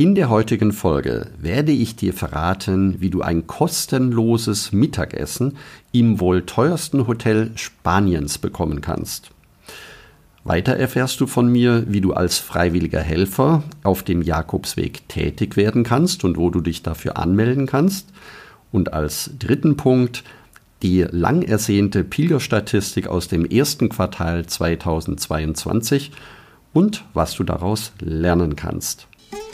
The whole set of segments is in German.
In der heutigen Folge werde ich dir verraten, wie du ein kostenloses Mittagessen im wohl teuersten Hotel Spaniens bekommen kannst. Weiter erfährst du von mir, wie du als freiwilliger Helfer auf dem Jakobsweg tätig werden kannst und wo du dich dafür anmelden kannst. Und als dritten Punkt die lang ersehnte Pilgerstatistik aus dem ersten Quartal 2022 und was du daraus lernen kannst.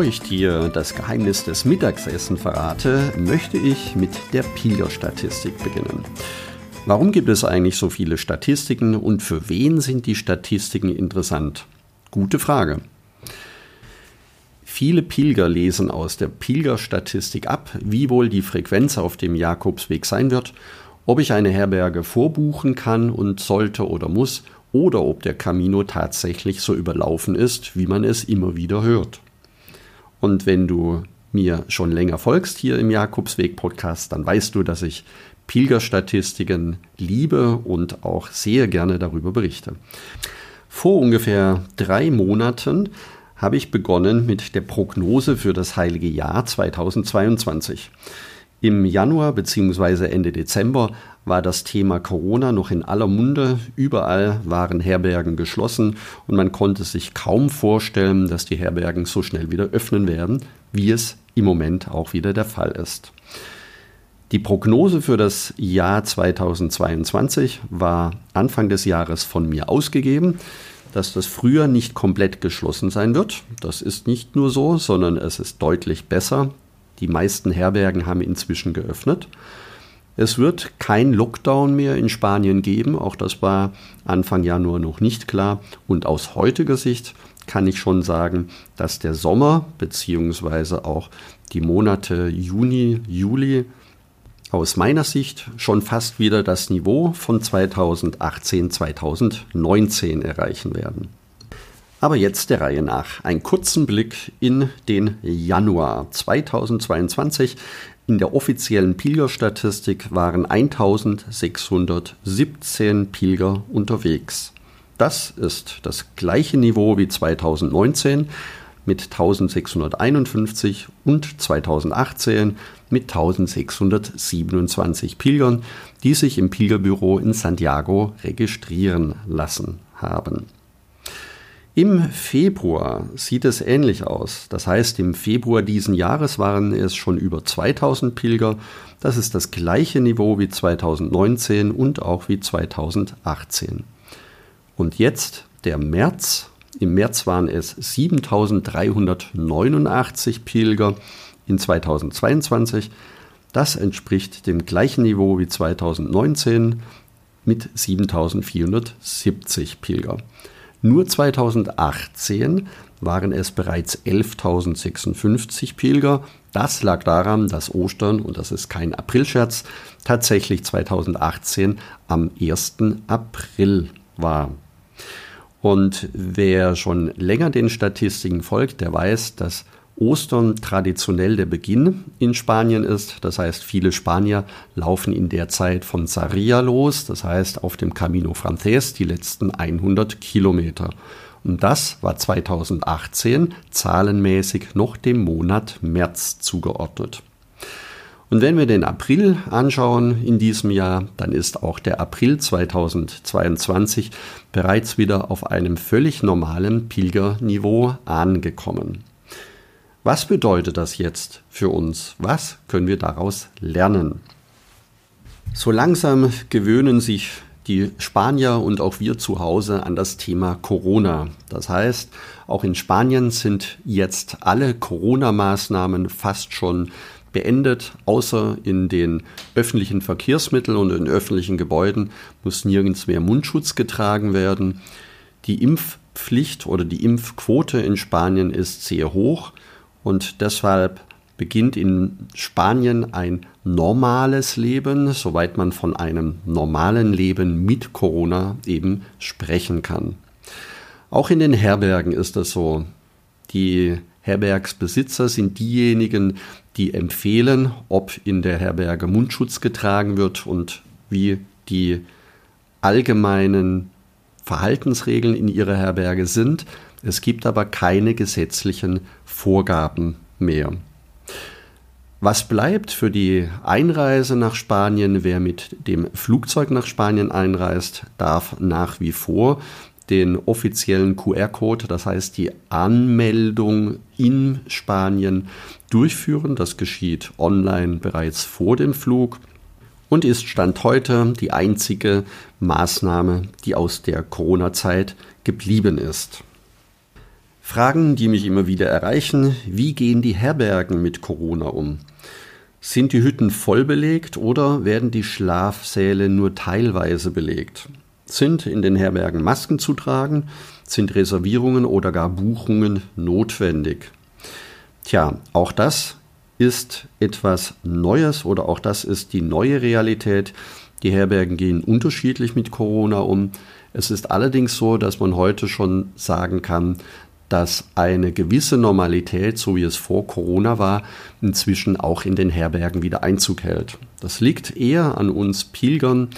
Bevor ich dir das Geheimnis des Mittagsessens verrate, möchte ich mit der Pilgerstatistik beginnen. Warum gibt es eigentlich so viele Statistiken und für wen sind die Statistiken interessant? Gute Frage. Viele Pilger lesen aus der Pilgerstatistik ab, wie wohl die Frequenz auf dem Jakobsweg sein wird, ob ich eine Herberge vorbuchen kann und sollte oder muss, oder ob der Camino tatsächlich so überlaufen ist, wie man es immer wieder hört. Und wenn du mir schon länger folgst hier im Jakobsweg-Podcast, dann weißt du, dass ich Pilgerstatistiken liebe und auch sehr gerne darüber berichte. Vor ungefähr drei Monaten habe ich begonnen mit der Prognose für das heilige Jahr 2022. Im Januar bzw. Ende Dezember war das Thema Corona noch in aller Munde. Überall waren Herbergen geschlossen und man konnte sich kaum vorstellen, dass die Herbergen so schnell wieder öffnen werden, wie es im Moment auch wieder der Fall ist. Die Prognose für das Jahr 2022 war Anfang des Jahres von mir ausgegeben, dass das Frühjahr nicht komplett geschlossen sein wird. Das ist nicht nur so, sondern es ist deutlich besser. Die meisten Herbergen haben inzwischen geöffnet. Es wird kein Lockdown mehr in Spanien geben, auch das war Anfang Januar noch nicht klar. Und aus heutiger Sicht kann ich schon sagen, dass der Sommer bzw. auch die Monate Juni, Juli aus meiner Sicht schon fast wieder das Niveau von 2018, 2019 erreichen werden. Aber jetzt der Reihe nach. Einen kurzen Blick in den Januar 2022. In der offiziellen Pilgerstatistik waren 1617 Pilger unterwegs. Das ist das gleiche Niveau wie 2019 mit 1651 und 2018 mit 1627 Pilgern, die sich im Pilgerbüro in Santiago registrieren lassen haben. Im Februar sieht es ähnlich aus. Das heißt, im Februar diesen Jahres waren es schon über 2000 Pilger. Das ist das gleiche Niveau wie 2019 und auch wie 2018. Und jetzt der März. Im März waren es 7389 Pilger in 2022. Das entspricht dem gleichen Niveau wie 2019 mit 7470 Pilger. Nur 2018 waren es bereits 11.056 Pilger. Das lag daran, dass Ostern, und das ist kein Aprilscherz, tatsächlich 2018 am 1. April war. Und wer schon länger den Statistiken folgt, der weiß, dass Ostern traditionell der Beginn in Spanien ist. Das heißt, viele Spanier laufen in der Zeit von Sarria los, das heißt auf dem Camino Frances die letzten 100 Kilometer. Und das war 2018 zahlenmäßig noch dem Monat März zugeordnet. Und wenn wir den April anschauen in diesem Jahr, dann ist auch der April 2022 bereits wieder auf einem völlig normalen Pilgerniveau angekommen. Was bedeutet das jetzt für uns? Was können wir daraus lernen? So langsam gewöhnen sich die Spanier und auch wir zu Hause an das Thema Corona. Das heißt, auch in Spanien sind jetzt alle Corona-Maßnahmen fast schon beendet, außer in den öffentlichen Verkehrsmitteln und in öffentlichen Gebäuden muss nirgends mehr Mundschutz getragen werden. Die Impfpflicht oder die Impfquote in Spanien ist sehr hoch und deshalb beginnt in Spanien ein normales Leben, soweit man von einem normalen Leben mit Corona eben sprechen kann. Auch in den Herbergen ist das so. Die Herbergsbesitzer sind diejenigen, die empfehlen, ob in der Herberge Mundschutz getragen wird und wie die allgemeinen Verhaltensregeln in ihrer Herberge sind. Es gibt aber keine gesetzlichen Vorgaben mehr. Was bleibt für die Einreise nach Spanien? Wer mit dem Flugzeug nach Spanien einreist, darf nach wie vor den offiziellen QR-Code, das heißt die Anmeldung in Spanien, durchführen. Das geschieht online bereits vor dem Flug und ist Stand heute die einzige Maßnahme, die aus der Corona-Zeit geblieben ist. Fragen, die mich immer wieder erreichen, wie gehen die Herbergen mit Corona um? Sind die Hütten voll belegt oder werden die Schlafsäle nur teilweise belegt? Sind in den Herbergen Masken zu tragen? Sind Reservierungen oder gar Buchungen notwendig? Tja, auch das ist etwas Neues oder auch das ist die neue Realität. Die Herbergen gehen unterschiedlich mit Corona um. Es ist allerdings so, dass man heute schon sagen kann, dass eine gewisse Normalität, so wie es vor Corona war, inzwischen auch in den Herbergen wieder Einzug hält. Das liegt eher an uns Pilgern,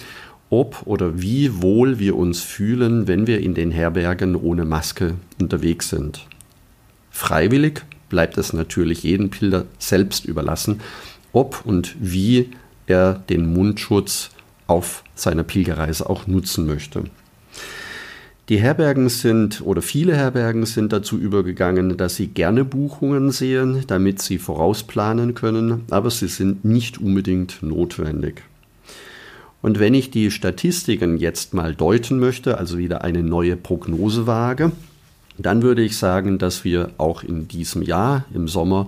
ob oder wie wohl wir uns fühlen, wenn wir in den Herbergen ohne Maske unterwegs sind. Freiwillig bleibt es natürlich jedem Pilger selbst überlassen, ob und wie er den Mundschutz auf seiner Pilgerreise auch nutzen möchte. Die Herbergen sind oder viele Herbergen sind dazu übergegangen, dass sie gerne Buchungen sehen, damit sie vorausplanen können, aber sie sind nicht unbedingt notwendig. Und wenn ich die Statistiken jetzt mal deuten möchte, also wieder eine neue Prognose wage, dann würde ich sagen, dass wir auch in diesem Jahr im Sommer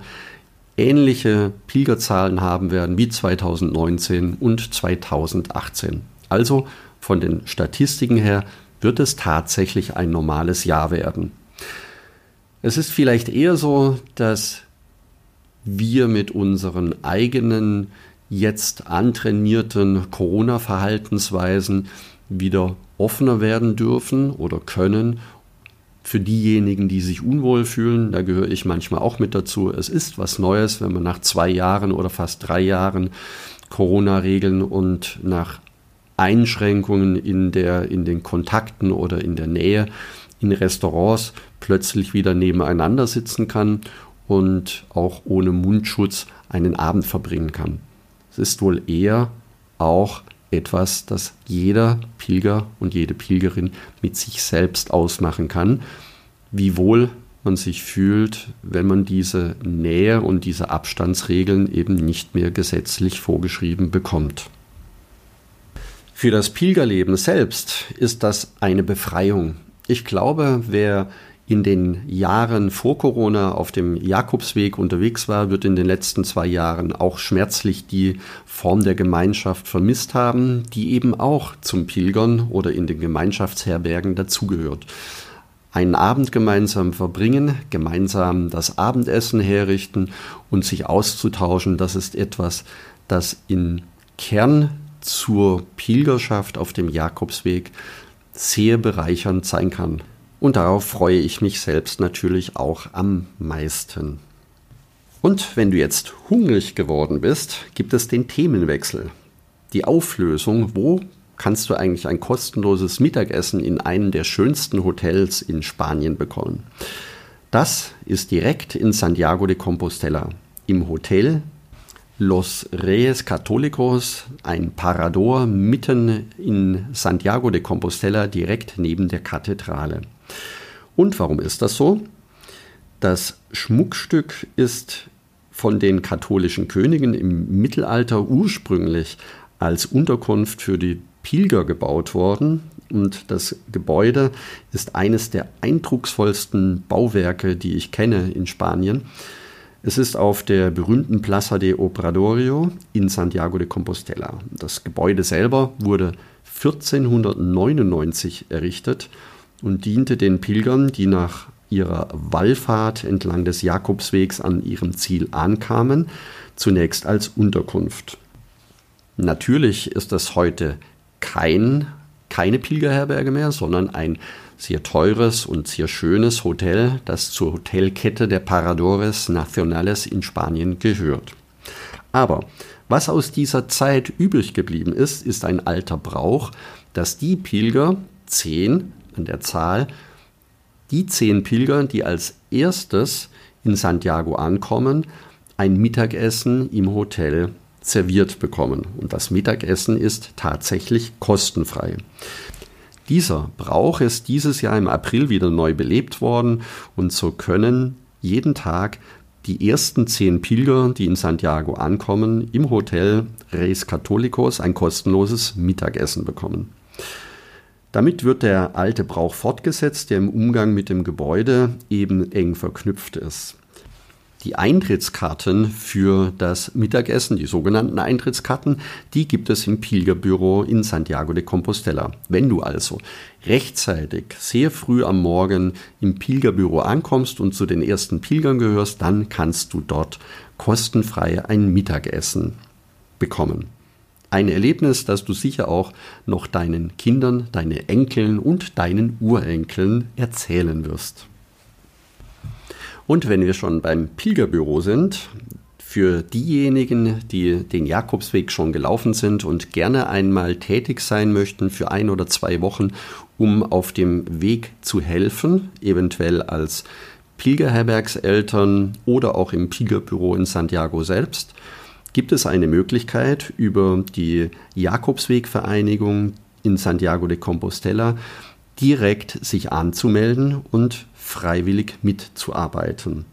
ähnliche Pilgerzahlen haben werden wie 2019 und 2018. Also von den Statistiken her wird es tatsächlich ein normales Jahr werden. Es ist vielleicht eher so, dass wir mit unseren eigenen jetzt antrainierten Corona-Verhaltensweisen wieder offener werden dürfen oder können. Für diejenigen, die sich unwohl fühlen, da gehöre ich manchmal auch mit dazu. Es ist was Neues, wenn man nach zwei Jahren oder fast drei Jahren Corona-Regeln und nach Einschränkungen in, der, in den Kontakten oder in der Nähe in Restaurants plötzlich wieder nebeneinander sitzen kann und auch ohne Mundschutz einen Abend verbringen kann. Es ist wohl eher auch etwas, das jeder Pilger und jede Pilgerin mit sich selbst ausmachen kann, wie wohl man sich fühlt, wenn man diese Nähe und diese Abstandsregeln eben nicht mehr gesetzlich vorgeschrieben bekommt. Für das Pilgerleben selbst ist das eine Befreiung. Ich glaube, wer in den Jahren vor Corona auf dem Jakobsweg unterwegs war, wird in den letzten zwei Jahren auch schmerzlich die Form der Gemeinschaft vermisst haben, die eben auch zum Pilgern oder in den Gemeinschaftsherbergen dazugehört. Einen Abend gemeinsam verbringen, gemeinsam das Abendessen herrichten und sich auszutauschen, das ist etwas, das in Kern zur Pilgerschaft auf dem Jakobsweg sehr bereichernd sein kann. Und darauf freue ich mich selbst natürlich auch am meisten. Und wenn du jetzt hungrig geworden bist, gibt es den Themenwechsel. Die Auflösung, wo kannst du eigentlich ein kostenloses Mittagessen in einem der schönsten Hotels in Spanien bekommen. Das ist direkt in Santiago de Compostela, im Hotel Los Reyes Católicos, ein Parador mitten in Santiago de Compostela, direkt neben der Kathedrale. Und warum ist das so? Das Schmuckstück ist von den katholischen Königen im Mittelalter ursprünglich als Unterkunft für die Pilger gebaut worden. Und das Gebäude ist eines der eindrucksvollsten Bauwerke, die ich kenne in Spanien. Es ist auf der berühmten Plaza de Obradorio in Santiago de Compostela. Das Gebäude selber wurde 1499 errichtet und diente den Pilgern, die nach ihrer Wallfahrt entlang des Jakobswegs an ihrem Ziel ankamen, zunächst als Unterkunft. Natürlich ist das heute kein, keine Pilgerherberge mehr, sondern ein sehr teures und sehr schönes Hotel, das zur Hotelkette der Paradores Nacionales in Spanien gehört. Aber was aus dieser Zeit übrig geblieben ist, ist ein alter Brauch, dass die Pilger, zehn an der Zahl, die zehn Pilger, die als erstes in Santiago ankommen, ein Mittagessen im Hotel serviert bekommen. Und das Mittagessen ist tatsächlich kostenfrei. Dieser Brauch ist dieses Jahr im April wieder neu belebt worden und so können jeden Tag die ersten zehn Pilger, die in Santiago ankommen, im Hotel Reis Catholicos ein kostenloses Mittagessen bekommen. Damit wird der alte Brauch fortgesetzt, der im Umgang mit dem Gebäude eben eng verknüpft ist. Die Eintrittskarten für das Mittagessen, die sogenannten Eintrittskarten, die gibt es im Pilgerbüro in Santiago de Compostela. Wenn du also rechtzeitig, sehr früh am Morgen im Pilgerbüro ankommst und zu den ersten Pilgern gehörst, dann kannst du dort kostenfrei ein Mittagessen bekommen. Ein Erlebnis, das du sicher auch noch deinen Kindern, deinen Enkeln und deinen Urenkeln erzählen wirst. Und wenn wir schon beim Pilgerbüro sind, für diejenigen, die den Jakobsweg schon gelaufen sind und gerne einmal tätig sein möchten für ein oder zwei Wochen, um auf dem Weg zu helfen, eventuell als Pilgerherbergseltern oder auch im Pilgerbüro in Santiago selbst, gibt es eine Möglichkeit über die Jakobswegvereinigung in Santiago de Compostela direkt sich anzumelden und freiwillig mitzuarbeiten.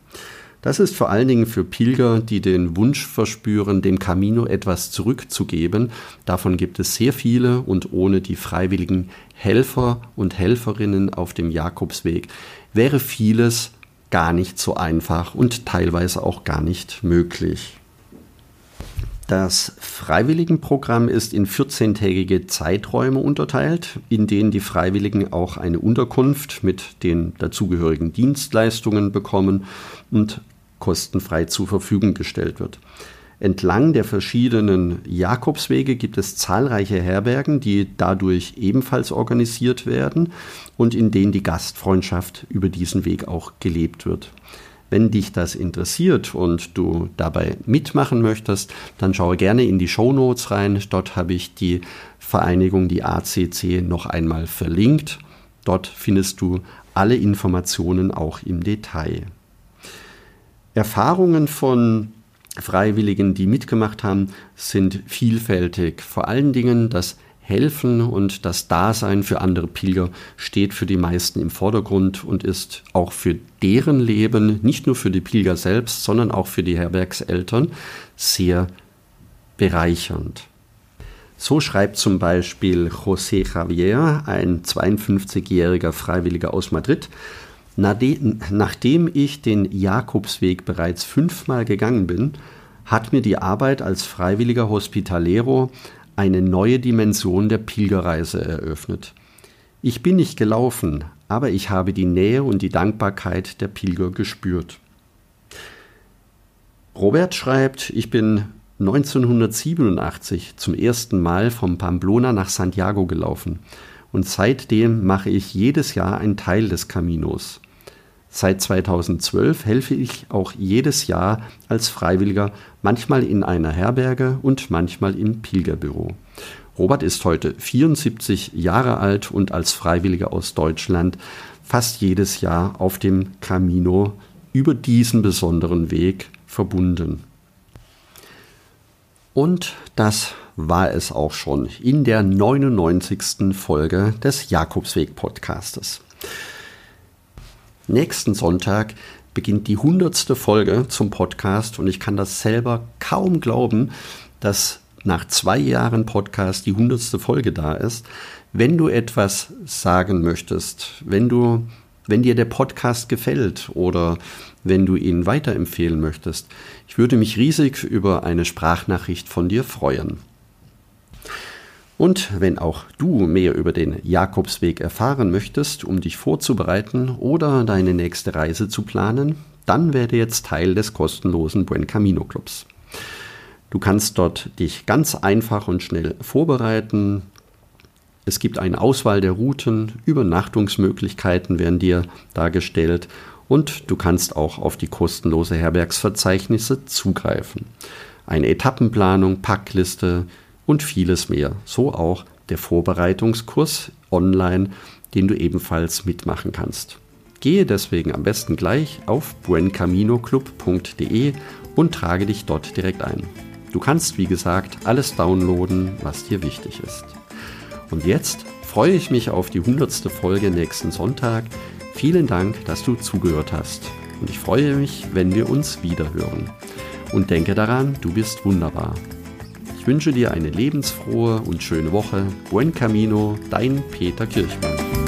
Das ist vor allen Dingen für Pilger, die den Wunsch verspüren, dem Camino etwas zurückzugeben. Davon gibt es sehr viele und ohne die freiwilligen Helfer und Helferinnen auf dem Jakobsweg wäre vieles gar nicht so einfach und teilweise auch gar nicht möglich. Das Freiwilligenprogramm ist in 14-tägige Zeiträume unterteilt, in denen die Freiwilligen auch eine Unterkunft mit den dazugehörigen Dienstleistungen bekommen und kostenfrei zur Verfügung gestellt wird. Entlang der verschiedenen Jakobswege gibt es zahlreiche Herbergen, die dadurch ebenfalls organisiert werden und in denen die Gastfreundschaft über diesen Weg auch gelebt wird. Wenn dich das interessiert und du dabei mitmachen möchtest, dann schaue gerne in die Show Notes rein. Dort habe ich die Vereinigung, die ACC, noch einmal verlinkt. Dort findest du alle Informationen auch im Detail. Erfahrungen von Freiwilligen, die mitgemacht haben, sind vielfältig. Vor allen Dingen das Helfen und das Dasein für andere Pilger steht für die meisten im Vordergrund und ist auch für deren Leben, nicht nur für die Pilger selbst, sondern auch für die Herbergseltern sehr bereichernd. So schreibt zum Beispiel José Javier, ein 52-jähriger Freiwilliger aus Madrid, nachdem ich den Jakobsweg bereits fünfmal gegangen bin, hat mir die Arbeit als freiwilliger Hospitalero eine neue Dimension der Pilgerreise eröffnet. Ich bin nicht gelaufen, aber ich habe die Nähe und die Dankbarkeit der Pilger gespürt. Robert schreibt, ich bin 1987 zum ersten Mal vom Pamplona nach Santiago gelaufen und seitdem mache ich jedes Jahr einen Teil des Caminos. Seit 2012 helfe ich auch jedes Jahr als Freiwilliger, manchmal in einer Herberge und manchmal im Pilgerbüro. Robert ist heute 74 Jahre alt und als Freiwilliger aus Deutschland fast jedes Jahr auf dem Camino über diesen besonderen Weg verbunden. Und das war es auch schon in der 99. Folge des Jakobsweg Podcastes. Nächsten Sonntag beginnt die hundertste Folge zum Podcast und ich kann das selber kaum glauben, dass nach zwei Jahren Podcast die hundertste Folge da ist. Wenn du etwas sagen möchtest, wenn du wenn dir der Podcast gefällt oder wenn du ihn weiterempfehlen möchtest. Ich würde mich riesig über eine Sprachnachricht von dir freuen. Und wenn auch du mehr über den Jakobsweg erfahren möchtest, um dich vorzubereiten oder deine nächste Reise zu planen, dann werde jetzt Teil des kostenlosen Buen Camino Clubs. Du kannst dort dich ganz einfach und schnell vorbereiten. Es gibt eine Auswahl der Routen, Übernachtungsmöglichkeiten werden dir dargestellt und du kannst auch auf die kostenlose Herbergsverzeichnisse zugreifen. Eine Etappenplanung, Packliste, und vieles mehr. So auch der Vorbereitungskurs online, den du ebenfalls mitmachen kannst. Gehe deswegen am besten gleich auf buencaminoclub.de und trage dich dort direkt ein. Du kannst, wie gesagt, alles downloaden, was dir wichtig ist. Und jetzt freue ich mich auf die 100. Folge nächsten Sonntag. Vielen Dank, dass du zugehört hast. Und ich freue mich, wenn wir uns wiederhören. Und denke daran, du bist wunderbar. Ich wünsche dir eine lebensfrohe und schöne Woche. Buen Camino, dein Peter Kirchmann.